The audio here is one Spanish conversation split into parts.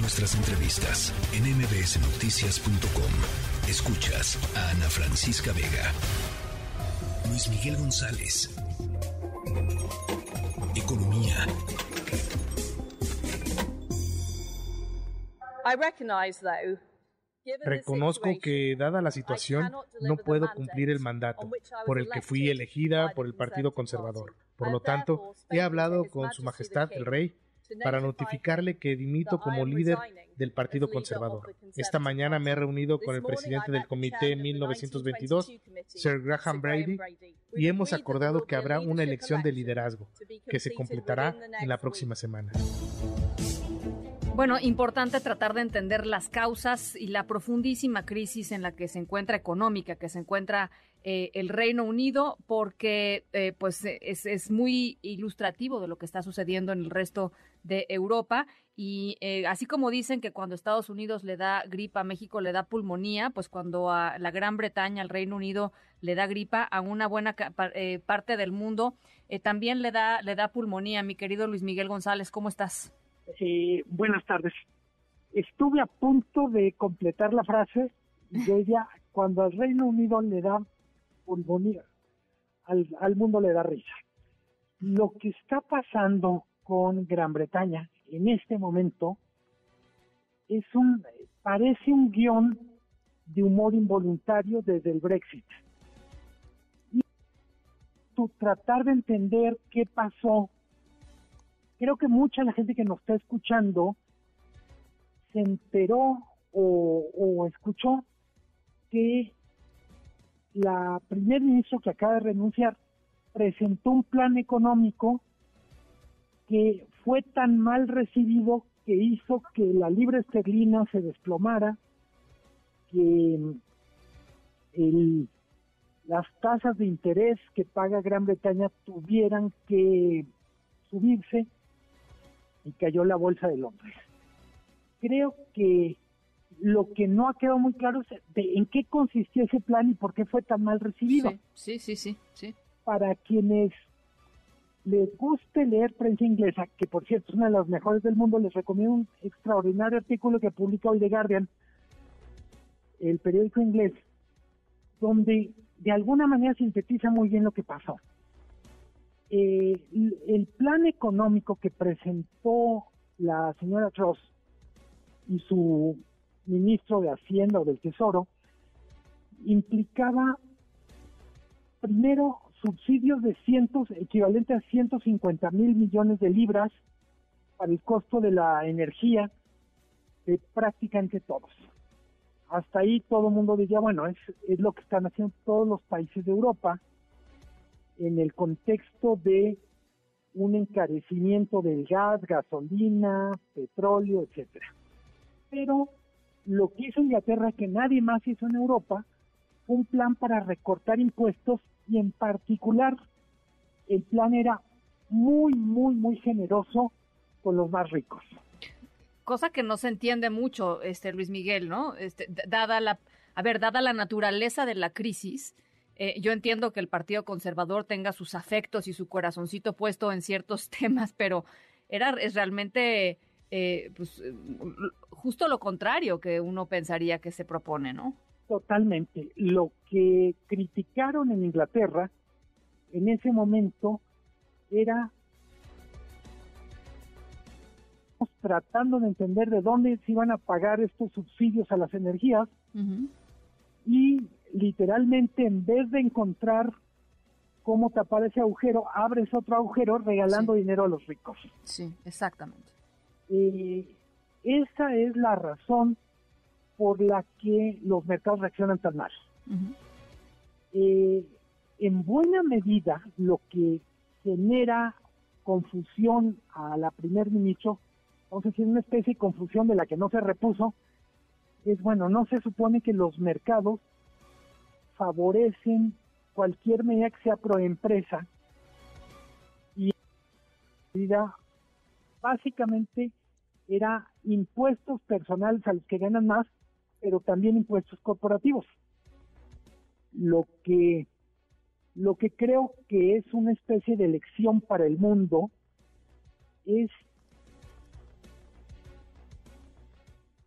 Nuestras entrevistas en mbsnoticias.com. Escuchas a Ana Francisca Vega. Luis Miguel González. Economía. Reconozco que, dada la situación, no puedo cumplir el mandato por el que fui elegida por el Partido Conservador. Por lo tanto, he hablado con Su Majestad el Rey para notificarle que dimito como líder del Partido Conservador. Esta mañana me he reunido con el presidente del Comité 1922, Sir Graham Brady, y hemos acordado que habrá una elección de liderazgo que se completará en la próxima semana. Bueno, importante tratar de entender las causas y la profundísima crisis en la que se encuentra económica, que se encuentra eh, el Reino Unido, porque eh, pues es, es, muy ilustrativo de lo que está sucediendo en el resto de Europa. Y eh, así como dicen que cuando Estados Unidos le da gripa a México le da pulmonía, pues cuando a la Gran Bretaña, al Reino Unido, le da gripa, a una buena parte del mundo también le da, le da pulmonía. Mi querido Luis Miguel González, ¿cómo estás? Eh, buenas tardes. Estuve a punto de completar la frase de ella cuando al Reino Unido le da pulmonía, al, al mundo le da risa. Lo que está pasando con Gran Bretaña en este momento es un, parece un guion de humor involuntario desde el Brexit. Y tratar de entender qué pasó creo que mucha la gente que nos está escuchando se enteró o, escuchó que la primer ministro que acaba de renunciar presentó un plan económico que fue tan mal recibido que hizo que la libra esterlina se desplomara, que las tasas de interés que paga Gran Bretaña tuvieran que subirse y cayó la bolsa de Londres. Creo que lo que no ha quedado muy claro es de en qué consistió ese plan y por qué fue tan mal recibido. Sí, sí, sí, sí. Para quienes les guste leer prensa inglesa, que por cierto es una de las mejores del mundo, les recomiendo un extraordinario artículo que publica hoy The Guardian, el periódico inglés, donde de alguna manera sintetiza muy bien lo que pasó eh, el plan económico que presentó la señora Truss y su ministro de Hacienda o del Tesoro implicaba primero subsidios de cientos, equivalente a 150 mil millones de libras para el costo de la energía de prácticamente todos. Hasta ahí todo el mundo diría, bueno, es, es lo que están haciendo todos los países de Europa, en el contexto de un encarecimiento del gas, gasolina, petróleo, etcétera. Pero lo que hizo Inglaterra, que nadie más hizo en Europa, un plan para recortar impuestos y en particular el plan era muy, muy, muy generoso con los más ricos. Cosa que no se entiende mucho, este Luis Miguel, ¿no? Este, dada la, a ver, dada la naturaleza de la crisis, eh, yo entiendo que el Partido Conservador tenga sus afectos y su corazoncito puesto en ciertos temas, pero era es realmente eh, pues, justo lo contrario que uno pensaría que se propone, ¿no? Totalmente. Lo que criticaron en Inglaterra en ese momento era tratando de entender de dónde se iban a pagar estos subsidios a las energías y literalmente en vez de encontrar cómo tapar ese agujero, abres otro agujero regalando dinero a los ricos. Sí, exactamente. Y esa es la razón por la que los mercados reaccionan tan mal. Eh, en buena medida, lo que genera confusión a la primer ministro, vamos a decir, una especie de confusión de la que no se repuso, es bueno, no se supone que los mercados favorecen cualquier medida que sea pro empresa y básicamente era impuestos personales a los que ganan más, pero también impuestos corporativos. Lo que lo que creo que es una especie de lección para el mundo es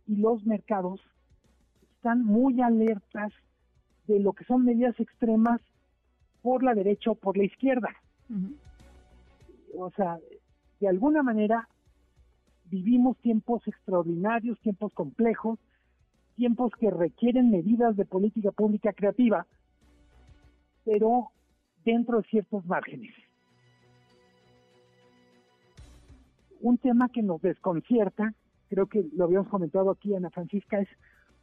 y los mercados están muy alertas de lo que son medidas extremas por la derecha o por la izquierda. O sea, de alguna manera vivimos tiempos extraordinarios, tiempos complejos, tiempos que requieren medidas de política pública creativa, pero dentro de ciertos márgenes. Un tema que nos desconcierta, creo que lo habíamos comentado aquí, Ana Francisca, es,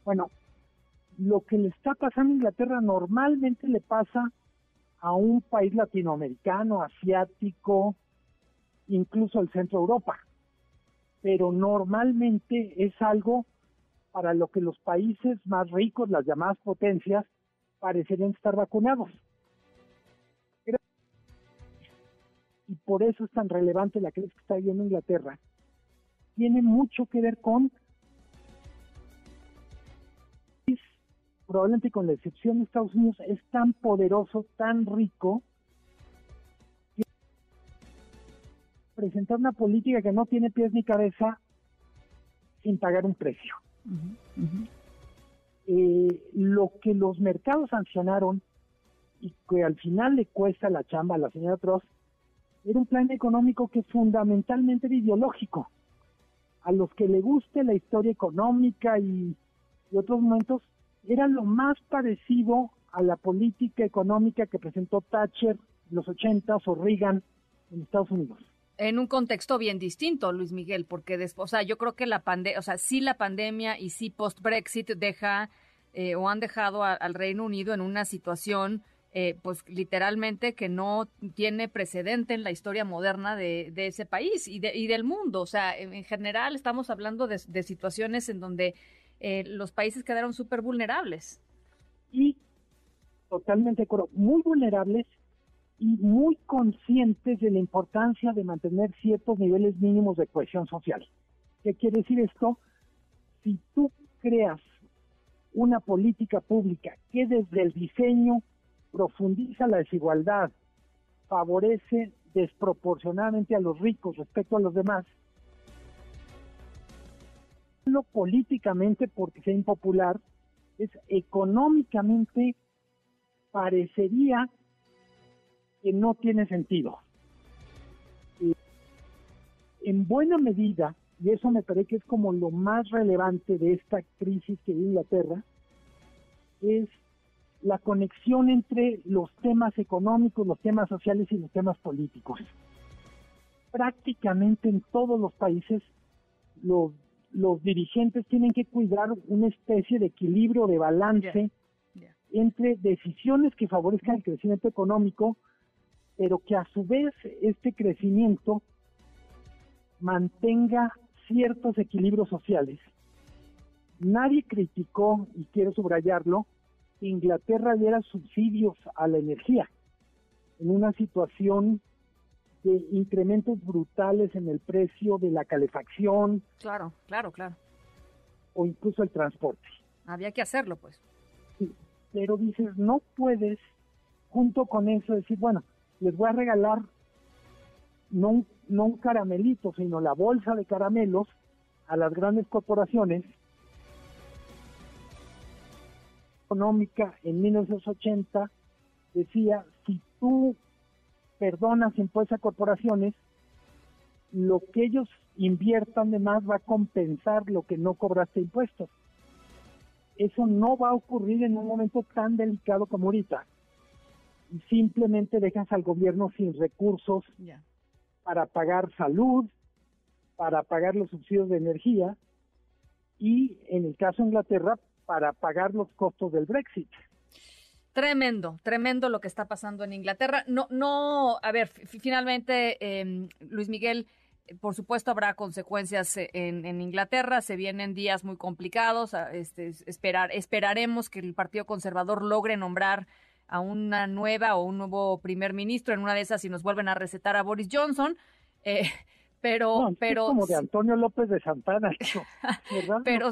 bueno, lo que le está pasando a Inglaterra normalmente le pasa a un país latinoamericano, asiático, incluso el centro Europa. Pero normalmente es algo para lo que los países más ricos, las llamadas potencias, parecerían estar vacunados. Y por eso es tan relevante la crisis que está viviendo Inglaterra. Tiene mucho que ver con probablemente con la excepción de Estados Unidos, es tan poderoso, tan rico, presentar una política que no tiene pies ni cabeza sin pagar un precio. Eh, lo que los mercados sancionaron y que al final le cuesta la chamba a la señora Trost, era un plan económico que fundamentalmente era ideológico. A los que le guste la historia económica y, y otros momentos, era lo más parecido a la política económica que presentó Thatcher en los 80 o Reagan en Estados Unidos. En un contexto bien distinto, Luis Miguel, porque después, o sea, yo creo que la pandemia, o sea, sí la pandemia y sí post-Brexit deja eh, o han dejado al Reino Unido en una situación, eh, pues literalmente que no tiene precedente en la historia moderna de, ese país y, y, del mundo. O sea, en, general estamos hablando de situaciones en donde eh, los países quedaron súper vulnerables. Y totalmente muy vulnerables y muy conscientes de la importancia de mantener ciertos niveles mínimos de cohesión social. ¿Qué quiere decir esto? Si tú creas una política pública que desde el diseño profundiza la desigualdad, favorece desproporcionadamente a los ricos respecto a los demás, políticamente porque sea impopular, es económicamente parecería que no tiene sentido. en buena medida, y eso me parece que es como lo más relevante de esta crisis que vive Inglaterra, es la conexión entre los temas económicos, los temas sociales y los temas políticos. Prácticamente en todos los países los los dirigentes tienen que cuidar una especie de equilibrio, de balance entre decisiones que favorezcan el crecimiento económico, pero que a su vez este crecimiento mantenga ciertos equilibrios sociales. Nadie criticó, y quiero subrayarlo, que Inglaterra diera subsidios a la energía en una situación de incrementos brutales en el precio de la calefacción. Claro, claro, claro. O incluso el transporte. Había que hacerlo, pues. Sí, pero dices, no puedes, junto con eso, decir, bueno, les voy a regalar no un, caramelito, sino la bolsa de caramelos a las grandes corporaciones. Económica en 1980 decía, si tú perdonas impuestos a corporaciones, lo que ellos inviertan de más va a compensar lo que no cobraste impuestos. Eso no va a ocurrir en un momento tan delicado como ahorita. Y simplemente dejas al gobierno sin recursos para pagar salud, para pagar los subsidios de energía y, en el caso de Inglaterra, para pagar los costos del Brexit. Tremendo, tremendo lo que está pasando en Inglaterra. No, no, a ver, finalmente, em, Luis Miguel, por supuesto habrá consecuencias e, en, Inglaterra, se vienen días muy complicados, este, esperar, esperaremos que el Partido Conservador logre nombrar a una nueva o un nuevo primer ministro, en una de esas si nos vuelven a recetar a Boris Johnson. Eh, pero, pero como de Antonio López de Santana, ¿verdad? pero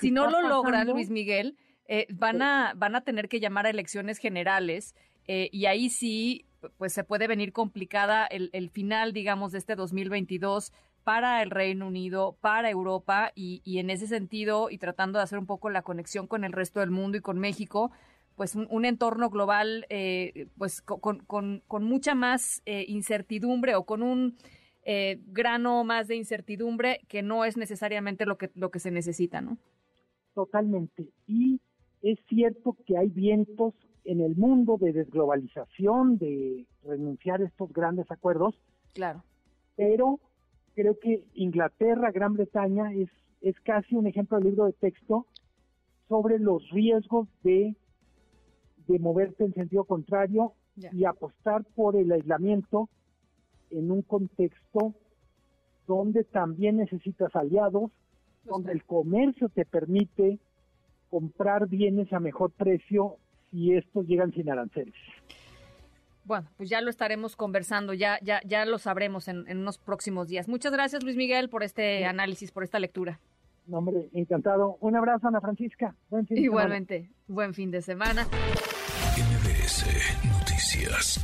si no lo logran, Luis Miguel, eh, van, a, van a tener que llamar a elecciones generales eh, y ahí sí, pues se puede venir complicada el, el, final, digamos, de este 2022 para el Reino Unido, para Europa y, en ese sentido y tratando de hacer un poco la conexión con el resto del mundo y con México, pues un, entorno global eh, pues con, con, mucha más eh, incertidumbre o con un eh, grano más de incertidumbre que no es necesariamente lo que, lo que se necesita, ¿no? Totalmente. Y es cierto que hay vientos en el mundo de desglobalización, de renunciar a estos grandes acuerdos. Claro. Pero creo que Inglaterra, Gran Bretaña, es, es casi un ejemplo de libro de texto sobre los riesgos de, de moverte en sentido contrario y apostar por el aislamiento en un contexto donde también necesitas aliados, pues donde el comercio te permite comprar bienes a mejor precio si estos llegan sin aranceles. Bueno, pues ya lo estaremos conversando, ya, ya, ya lo sabremos en, unos próximos días. Muchas gracias, Luis Miguel, por este análisis, por esta lectura. No, hombre, encantado. Un abrazo, Ana Francisca. Buen fin Igualmente, buen fin de semana. días.